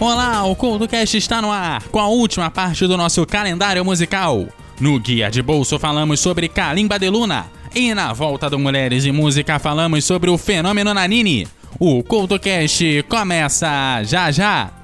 Olá, o CultoCast está no ar com a última parte do nosso calendário musical. No Guia de Bolso falamos sobre Kalimba de Luna e na volta do Mulheres e Música falamos sobre o fenômeno Nanini. O CultoCast começa já já!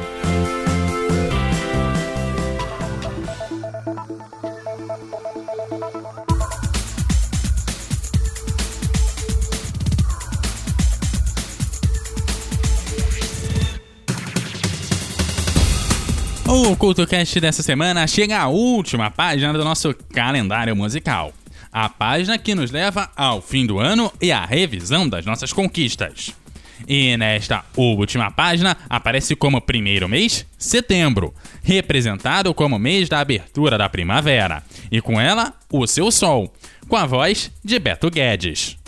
O CultoCast dessa semana chega à última página do nosso calendário musical. A página que nos leva ao fim do ano e à revisão das nossas conquistas. E nesta última página aparece como primeiro mês setembro, representado como mês da abertura da primavera, e com ela o seu sol, com a voz de Beto Guedes.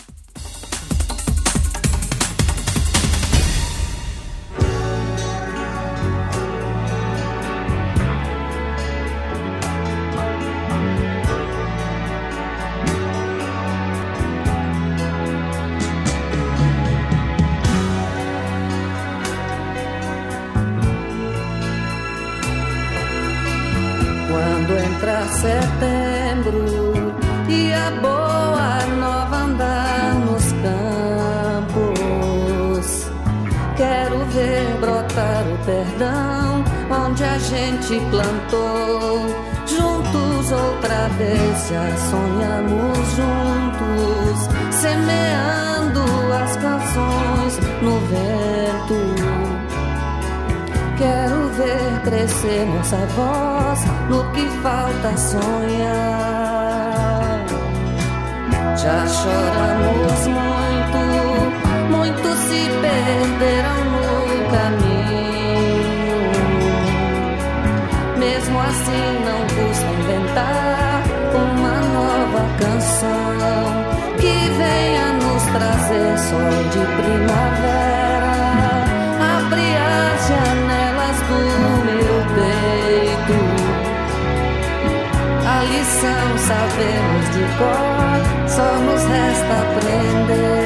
Gente plantou. Juntos outra vez já sonhamos juntos, semeando as canções no vento. Quero ver crescer nossa voz no que falta sonhar. Já choramos sol de primavera. Abre as janelas do meu peito. A lição sabemos de cor, só nos resta aprender.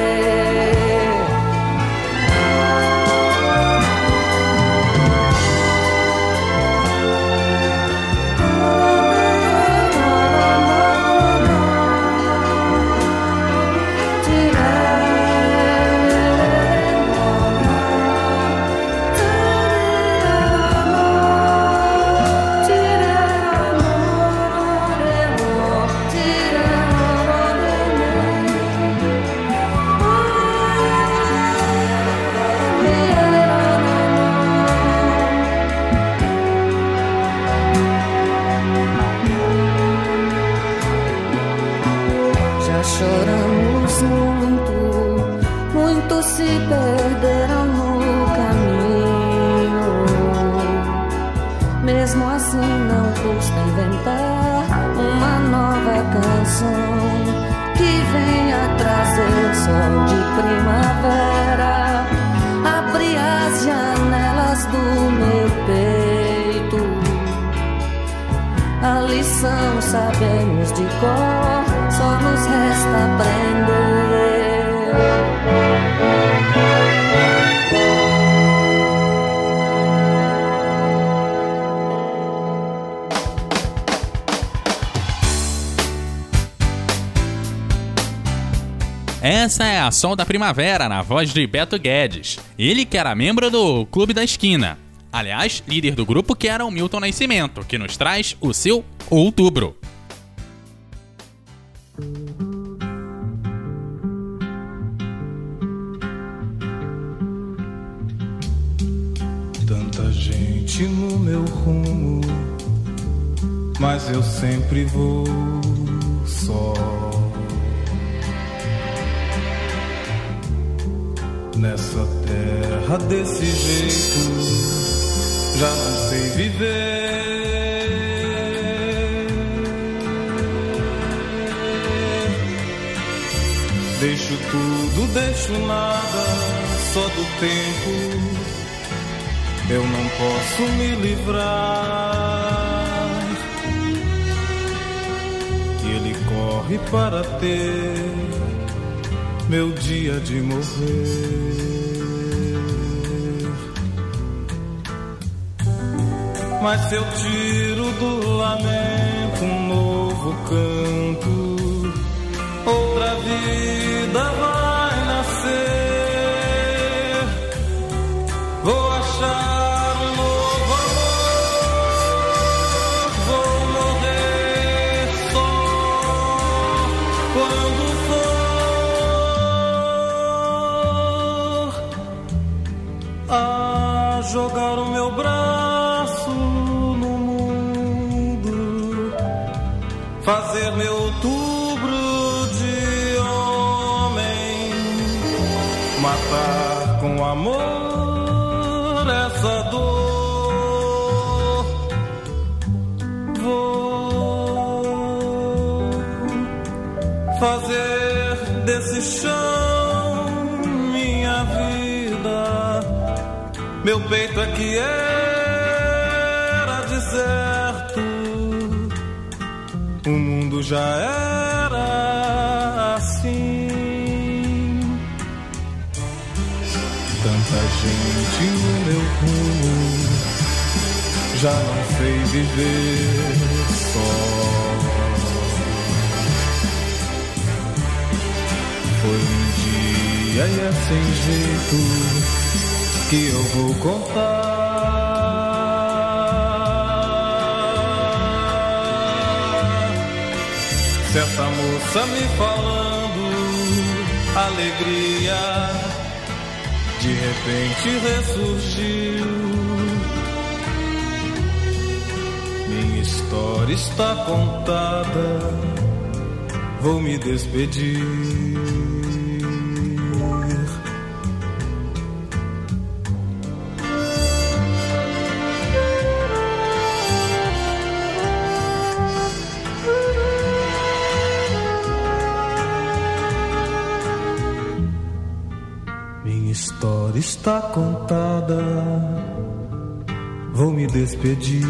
Essa é a Som da Primavera, na voz de Beto Guedes. Ele que era membro do Clube da Esquina. Aliás, líder do grupo que era o Milton Nascimento, que nos traz o seu Outubro. Tanta gente no meu rumo, mas eu sempre vou só Nessa terra desse jeito, já não sei viver. Deixo tudo, deixo nada, só do tempo eu não posso me livrar. Ele corre para ter meu dia de morrer. Mas se eu tiro do lamento um novo canto, outra vida vai fazer meu outubro de homem, matar com amor essa dor. Vou fazer desse chão minha vida. Meu peito é que era já era assim. Tanta gente no meu rumo, já não sei viver só. Foi um dia e é sem jeito que eu vou contar. Certa moça me falando alegria, de repente ressurgiu. Minha história está contada, vou me despedir. Está contada, vou me despedir.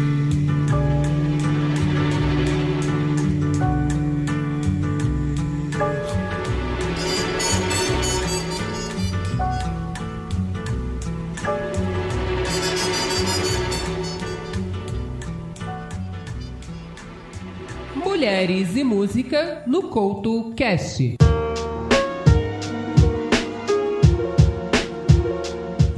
Mulheres e Música no Couto Cast.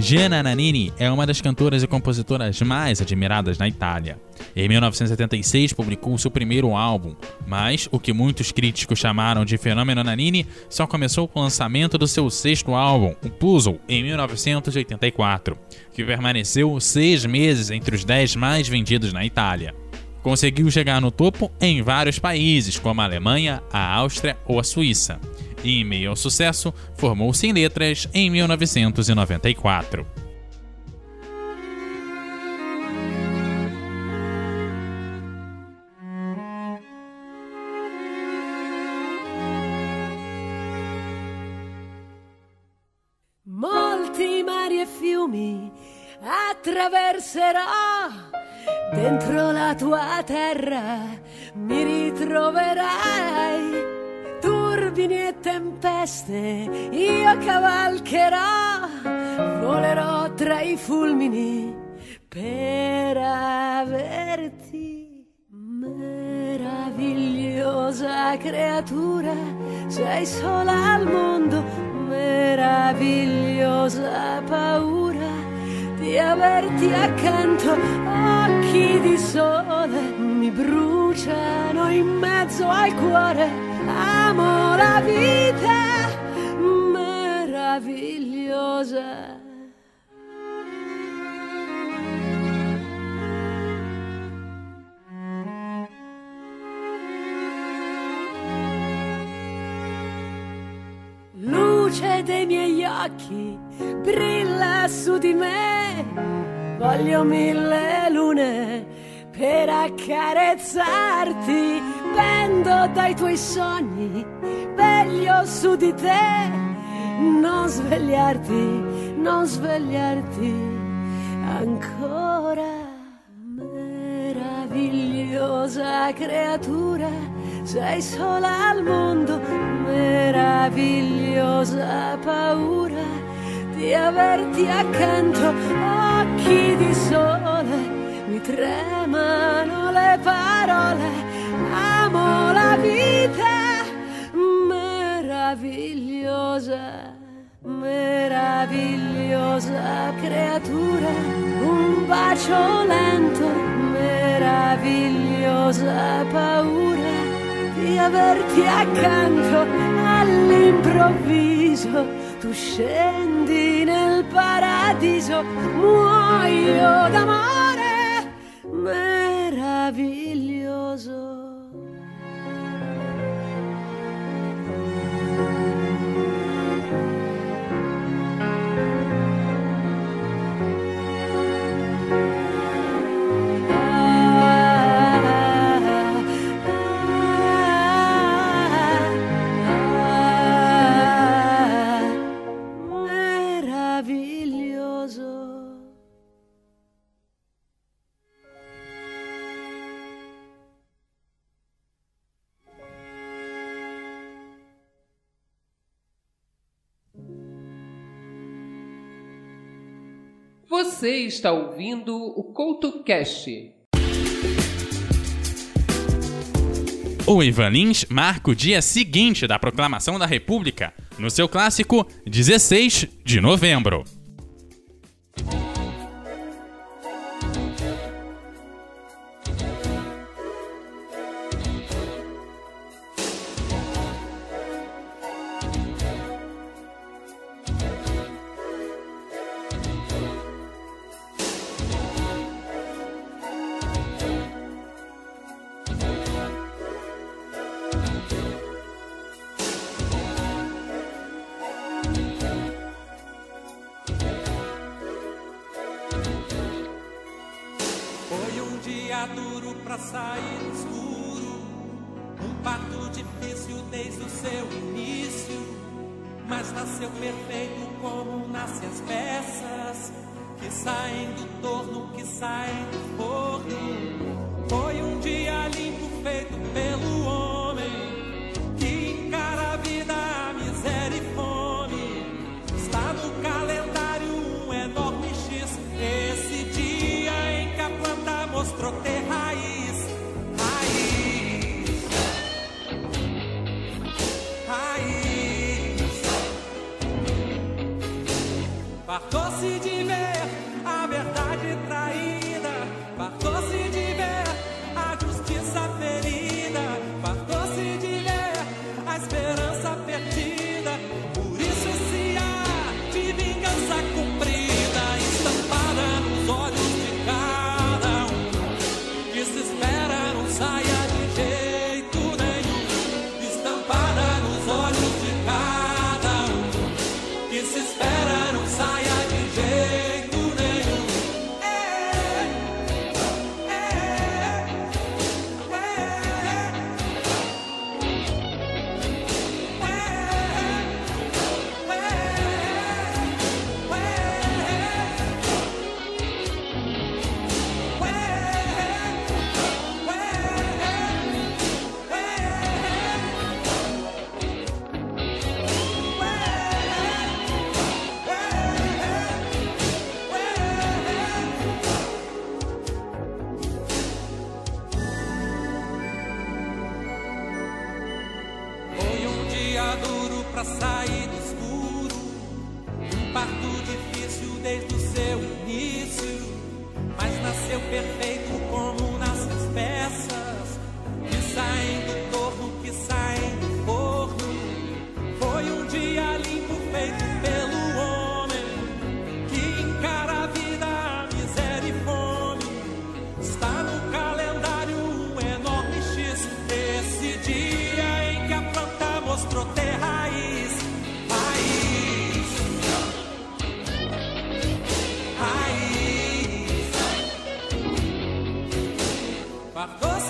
Gianna Nannini é uma das cantoras e compositoras mais admiradas na Itália. Em 1976 publicou seu primeiro álbum, mas o que muitos críticos chamaram de fenômeno Nannini só começou com o lançamento do seu sexto álbum, o Puzzle, em 1984, que permaneceu seis meses entre os dez mais vendidos na Itália. Conseguiu chegar no topo em vários países, como a Alemanha, a Áustria ou a Suíça. E, em meio ao sucesso, formou-se em letras em 1994. Molti mari e fiumi attraverserò. Dentro la tua terra mi ritroverai. Turbini e tempeste io cavalcherò. Volerò tra i fulmini per averti. Meravigliosa creatura, sei sola al mondo, meravigliosa paura di averti accanto, occhi di sole mi bruciano in mezzo al cuore, amo la vita meravigliosa. Occhi brilla su di me. Voglio mille lune per accarezzarti. Pendo dai tuoi sogni, veglio su di te. Non svegliarti, non svegliarti ancora. Meravigliosa creatura, sei sola al mondo, meravigliosa paura di averti accanto, occhi di sole, mi tremano le parole, amo la vita, meravigliosa. Meravigliosa creatura, un bacio lento, meravigliosa paura di averti accanto all'improvviso. Tu scendi nel paradiso, muoio d'amore, meraviglioso. Você está ouvindo o Couto Cast. O Ivan Lins marca o dia seguinte da proclamação da República, no seu clássico 16 de novembro. Nasceu perfeito como nascem as peças Fartou-se de ver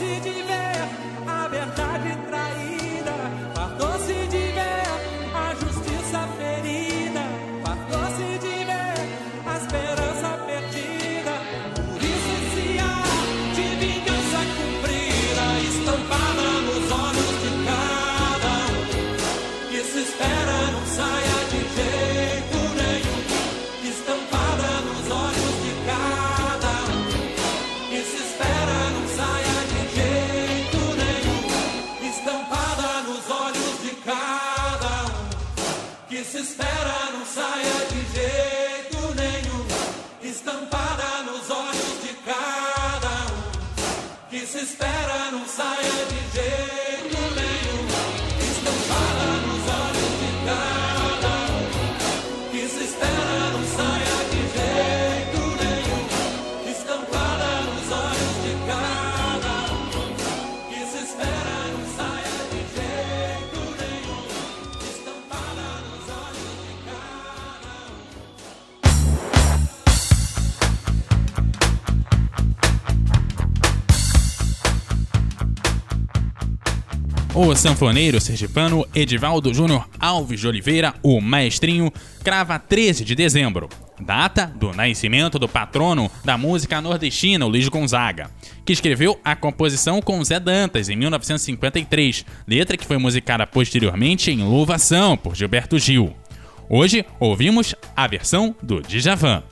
Fartou-se de se espera não saia de jeito nenhum, estampada nos olhos de cada um, que se espera não saia de jeito nenhum, estampada nos olhos de cada um, que se espera O sanfoneiro sergipano Edivaldo Júnior Alves de Oliveira, o maestrinho, crava 13 de dezembro, data do nascimento do patrono da música nordestina, Luiz Gonzaga, que escreveu a composição com Zé Dantas em 1953, letra que foi musicada posteriormente em Louvação por Gilberto Gil. Hoje ouvimos a versão do Djavan.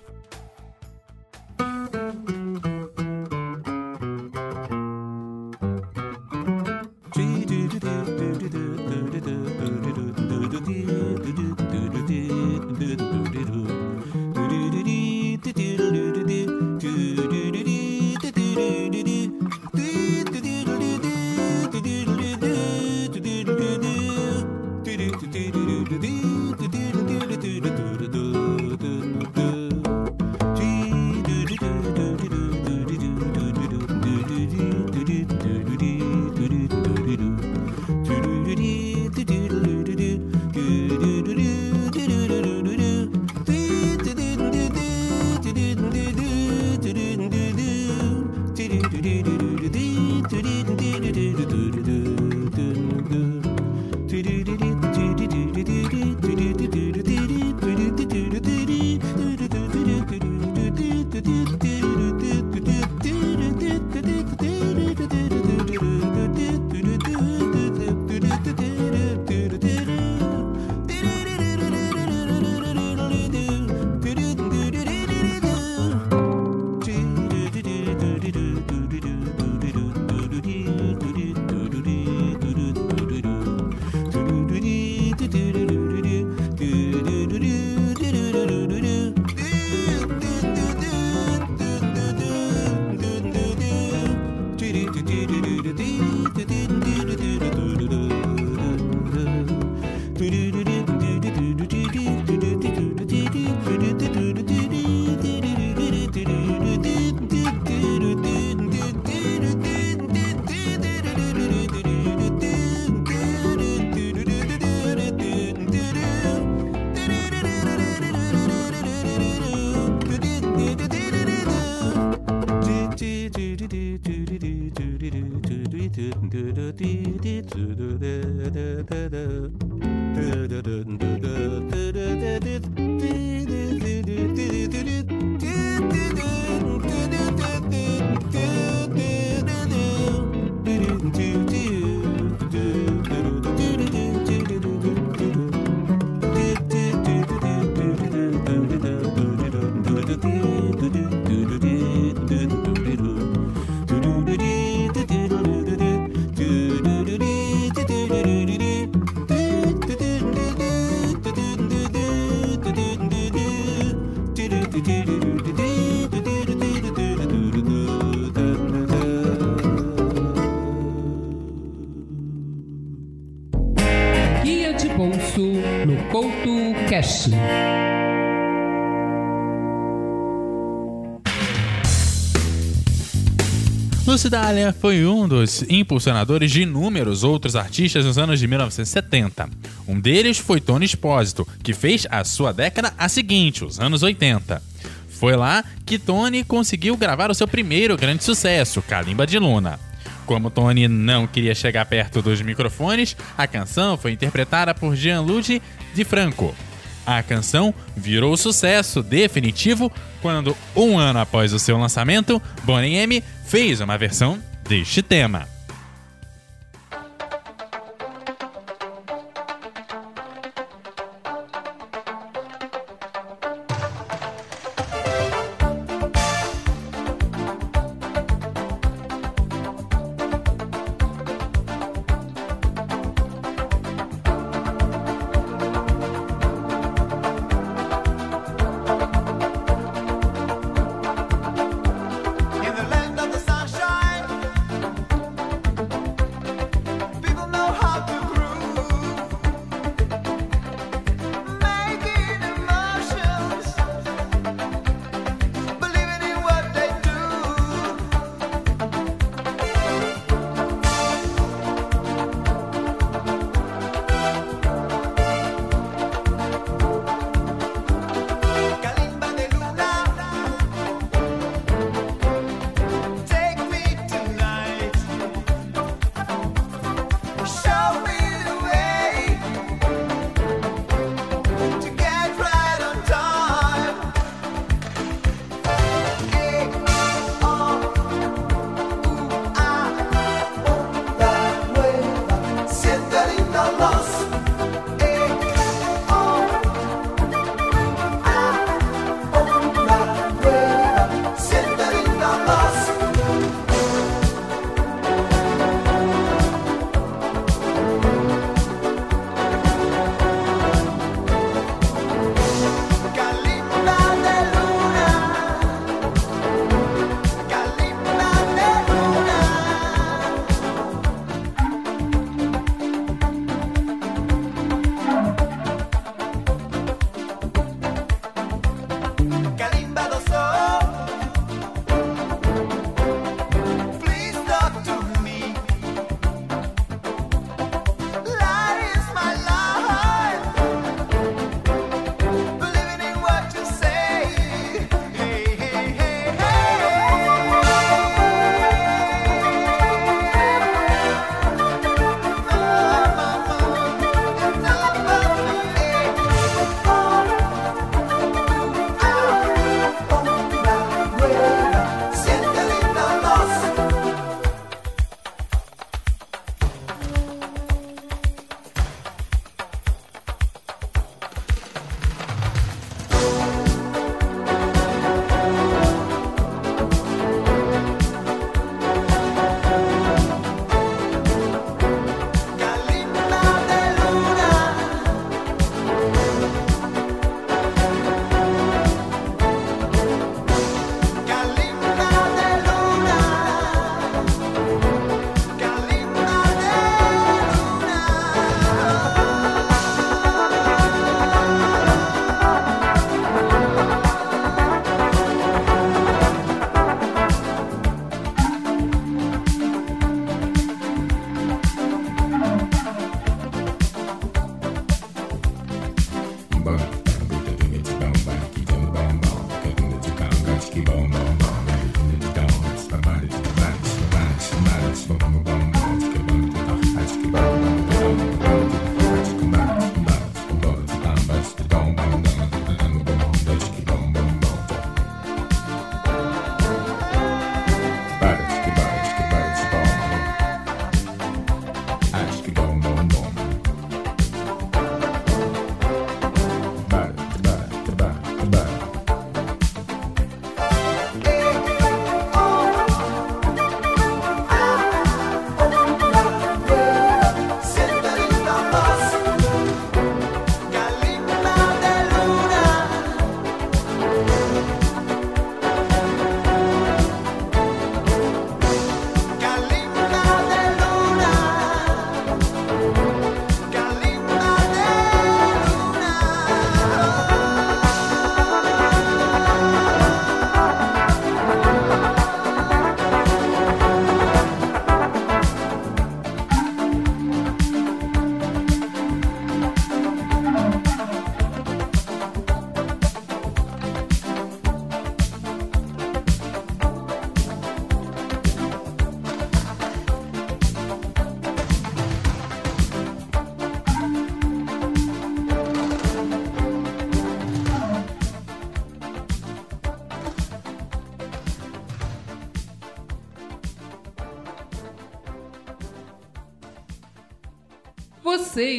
do do do do do. do. Couto Cast. Lucidália foi um dos impulsionadores de inúmeros outros artistas nos anos de 1970. Um deles foi Tony Espósito, que fez a sua década a seguinte, os anos 80. Foi lá que Tony conseguiu gravar o seu primeiro grande sucesso, Calimba de Luna. Como Tony não queria chegar perto dos microfones, a canção foi interpretada por Gianluigi Di Franco. A canção virou sucesso definitivo quando, um ano após o seu lançamento, Bonnie M fez uma versão deste tema.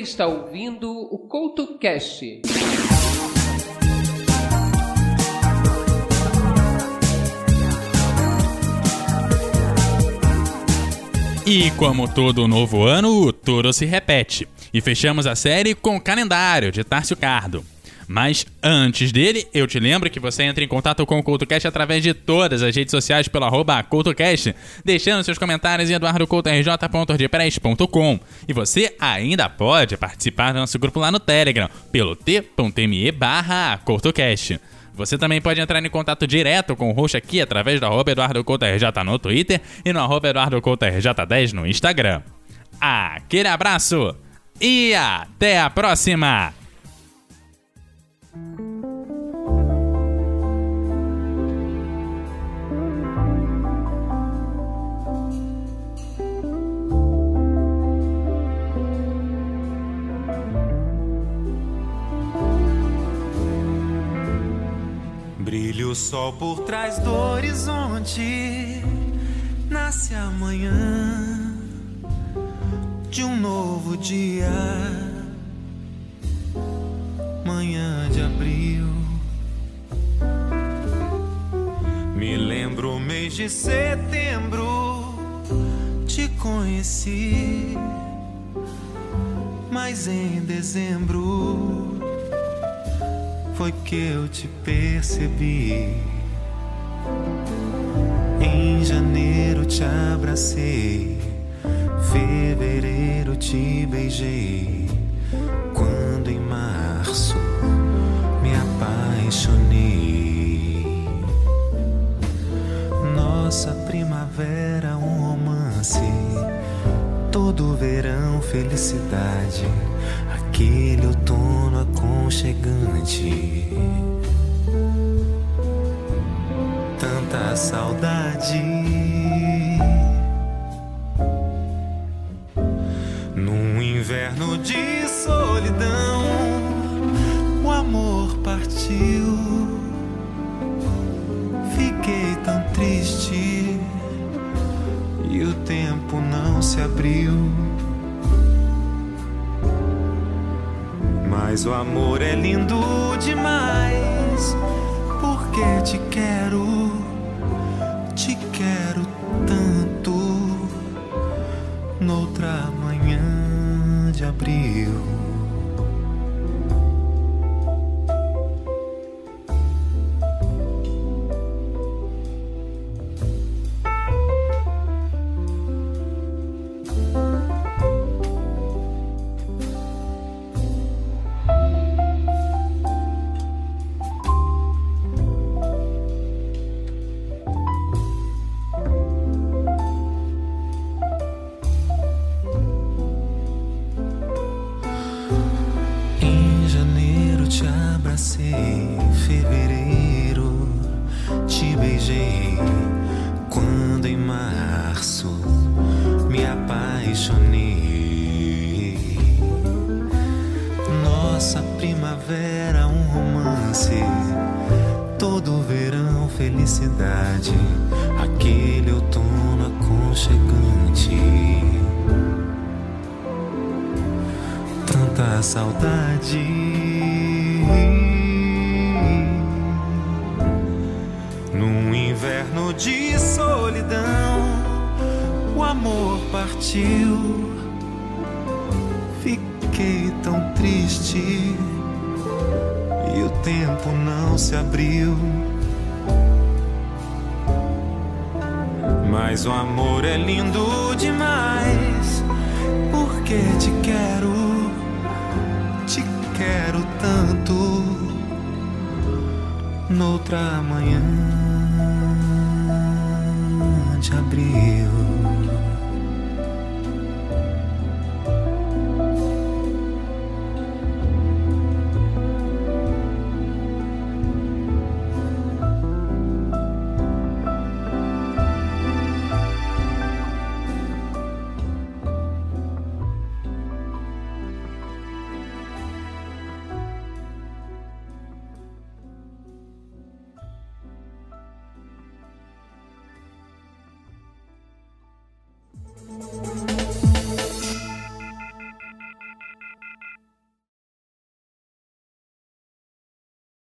Está ouvindo o CoutoCast. E como todo novo ano, tudo se repete. E fechamos a série com o calendário de Tárcio Cardo. Mas antes dele, eu te lembro que você entra em contato com o CultoCast através de todas as redes sociais pelo arroba CultoCast, deixando seus comentários em eduardocoutorj.ordpress.com. E você ainda pode participar do nosso grupo lá no Telegram, pelo t.me barra CultoCast. Você também pode entrar em contato direto com o host aqui através do arroba EduardoCoutoRJ no Twitter e no arroba EduardoCoutoRJ10 no Instagram. Aquele abraço e até a próxima! Brilha o sol por trás do horizonte, nasce amanhã de um novo dia, manhã de abril. Me lembro o mês de setembro, te conheci, mas em dezembro foi que eu te percebi. Em janeiro te abracei, fevereiro te beijei. Quando em março me apaixonei. Nossa primavera, um romance. Todo verão, felicidade. Aquele outono aconchegante. Tanta saudade. Num inverno de solidão, o amor partiu. Fiquei tão triste e o tempo não se abriu. Mas o amor é lindo demais. Porque te quero, março me apaixonei. Nossa primavera, um romance. Todo verão, felicidade. Aquele outono aconchegante. tanta saudade. Partiu. Fiquei tão triste e o tempo não se abriu. Mas o amor é lindo demais, porque te quero te quero tanto noutra manhã de abril.